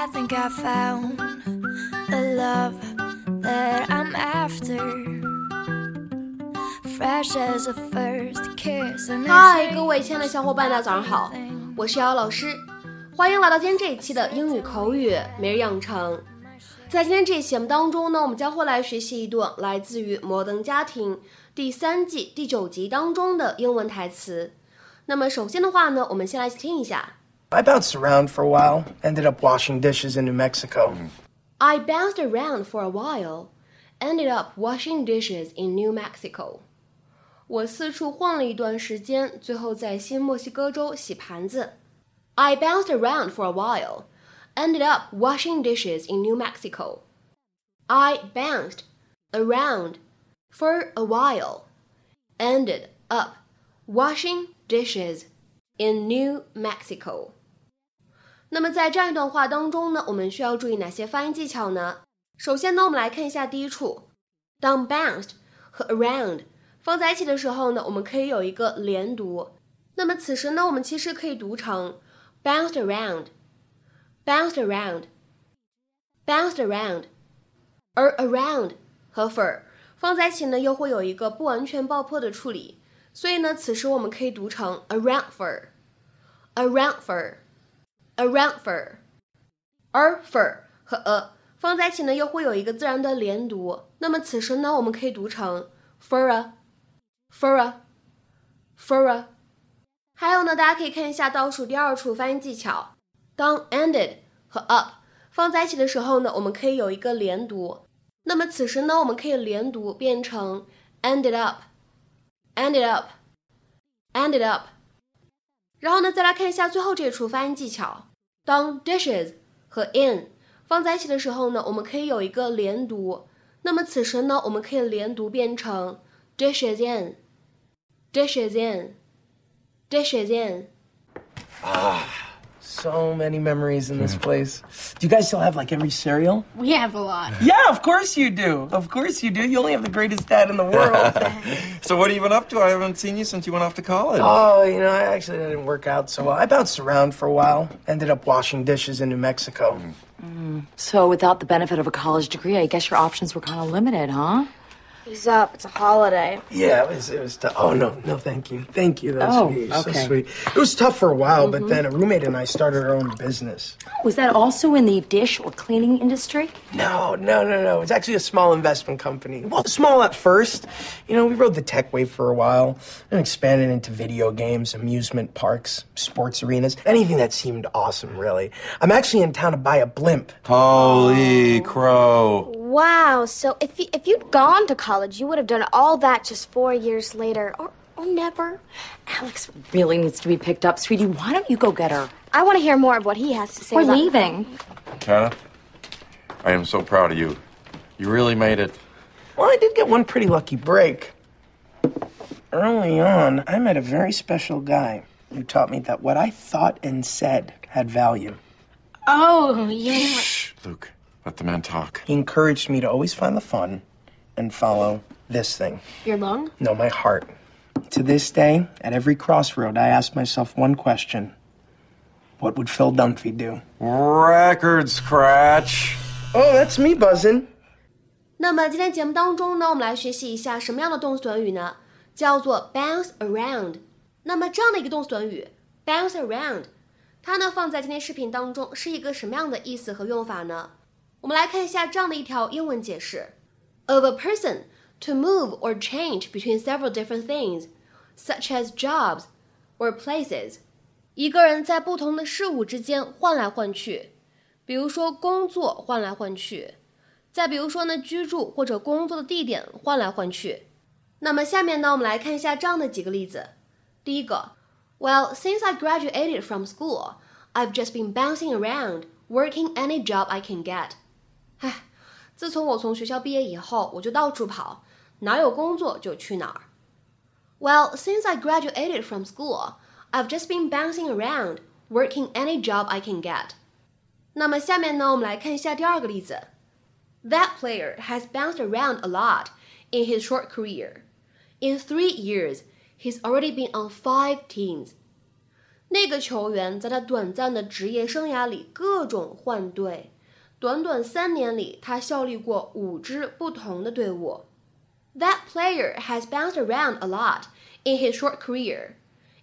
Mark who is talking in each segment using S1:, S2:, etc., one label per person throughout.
S1: I think I found the love that I'm after. Fresh as a first kiss.
S2: 嗨，各位亲爱的小伙伴，大家早上好，我是瑶瑶老师，欢迎来到今天这一期的英语口语每日养成。在今天这一期节目当中呢，我们将会来学习一段来自于《摩登家庭》第三季第九集当中的英文台词。那么首先的话呢，我们先来听一下。
S3: I bounced around for a while, ended up washing dishes in New Mexico.
S2: I bounced around for a while, ended up washing dishes in New Mexico. 我四处晃了一段时间，最后在新墨西哥州洗盘子。I bounced around for a while, ended up washing dishes in New Mexico. I bounced around for a while, ended up washing dishes in New Mexico. 那么在这样一段话当中呢，我们需要注意哪些发音技巧呢？首先呢，我们来看一下第一处，当 bounced 和 around 放在一起的时候呢，我们可以有一个连读。那么此时呢，我们其实可以读成 bounced around，bounced around，bounced around，而 around 和 for 放在一起呢，又会有一个不完全爆破的处理，所以呢，此时我们可以读成 around for，around for。Around for，而 for 和 a 放在一起呢，又会有一个自然的连读。那么此时呢，我们可以读成 fur a fur a fur a。还有呢，大家可以看一下倒数第二处发音技巧，当 ended 和 up 放在一起的时候呢，我们可以有一个连读。那么此时呢，我们可以连读变成 ended up，ended up，ended up。然后呢，再来看一下最后这一处发音技巧。当 dishes 和 in 放在一起的时候呢，我们可以有一个连读。那么此时呢，我们可以连读变成 dishes in，dishes in，dishes in。
S3: So many memories in this place. Do you guys still have like every cereal?
S4: We have a lot.
S3: Yeah, of course you do. Of course you do. You only have the greatest dad in the world.
S5: So what have you been up to? I haven't seen you since you went off to college.
S3: oh, you know, I actually didn't work out so well. I bounced around for a while, ended up washing dishes in New Mexico. Mm. Mm.
S6: So, without the benefit of a college degree, I guess your options were kind of limited, huh?
S4: He's up. It's a holiday.
S3: Yeah, it was. It was. Tough. Oh no, no, thank you, thank you. That's
S6: Oh,
S3: sweet. So
S6: okay.
S3: sweet. It was tough for a while, but mm-hmm. then a roommate and I started our own business.
S6: Was that also in the dish or cleaning industry?
S3: No, no, no, no. It's actually a small investment company. Well, small at first. You know, we rode the tech wave for a while and expanded into video games, amusement parks, sports arenas, anything that seemed awesome, really. I'm actually in town to buy a blimp.
S5: Holy crow.
S4: Wow. So if you, if you'd gone to college, you would have done all that just four years later, or or never.
S6: Alex really needs to be picked up. Sweetie, why don't you go get her?
S4: I want to hear more of what he has to say.
S6: We're
S4: about-
S6: leaving.
S5: Kenneth, I am so proud of you. You really made it.
S3: Well, I did get one pretty lucky break. Early on, I met a very special guy who taught me that what I thought and said had value.
S4: Oh yeah.
S5: Shh, Luke. Let the man talk.
S3: He encouraged me to always find the fun and follow this thing.
S4: Your lung?
S3: No, my heart. To this day, at every crossroad, I ask myself one question What would Phil Dunphy do?
S5: Record scratch.
S3: Oh, that's me buzzing.
S2: 那么今天节目当中呢，我们来学习一下什么样的动词短语呢？叫做 bounce around。那么这样的一个动词短语 bounce around，它呢放在今天视频当中是一个什么样的意思和用法呢？ 我们来看一下这样的一条英文解释：of a person to move or change between several different things, such as jobs or places。一个人在不同的事物之间换来换去，比如说工作换来换去。再比如说呢，居住或者工作的地点换来换去。那么下面呢，我们来看一下这样的几个例子。第一个，Well, since I graduated from school, I've just been bouncing around, working any job I can get. 唉，自从我从学校毕业以后，我就到处跑，哪有工作就去哪儿。Well, since I graduated from school, I've just been bouncing around, working any job I can get. 那么下面呢，我们来看一下第二个例子。That player has bounced around a lot in his short career. In three years, he's already been on five teams. 那个球员在他短暂的职业生涯里各种换队，短短三年里，他效力过五支不同的队伍。That player has bounced around a lot in his short career.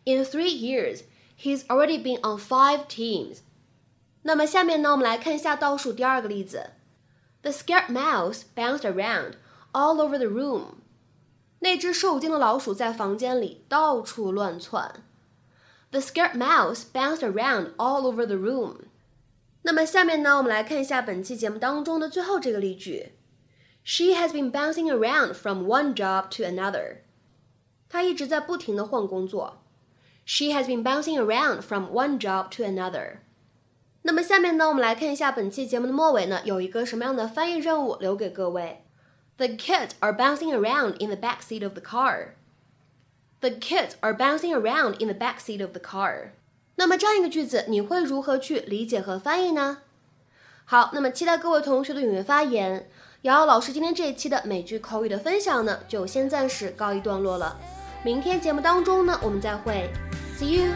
S2: In three years, he's already been on five teams. 那么下面呢，我们来看一下倒数第二个例子。The scared mouse bounced around all over the room. 那只受惊的老鼠在房间里到处乱窜。The scared mouse bounced around all over the room. 那么下面呢，我们来看一下本期节目当中的最后这个例句。She has been bouncing around from one job to another. 她一直在不停的换工作。She has been bouncing around from one job to another. 那么下面呢，我们来看一下本期节目的末尾呢，有一个什么样的翻译任务留给各位。The kids are bouncing around in the back seat of the car. The kids are bouncing around in the back seat of the car. 那么这样一个句子，你会如何去理解和翻译呢？好，那么期待各位同学的踊跃发言。瑶瑶老师今天这一期的美剧口语的分享呢，就先暂时告一段落了。明天节目当中呢，我们再会。see you。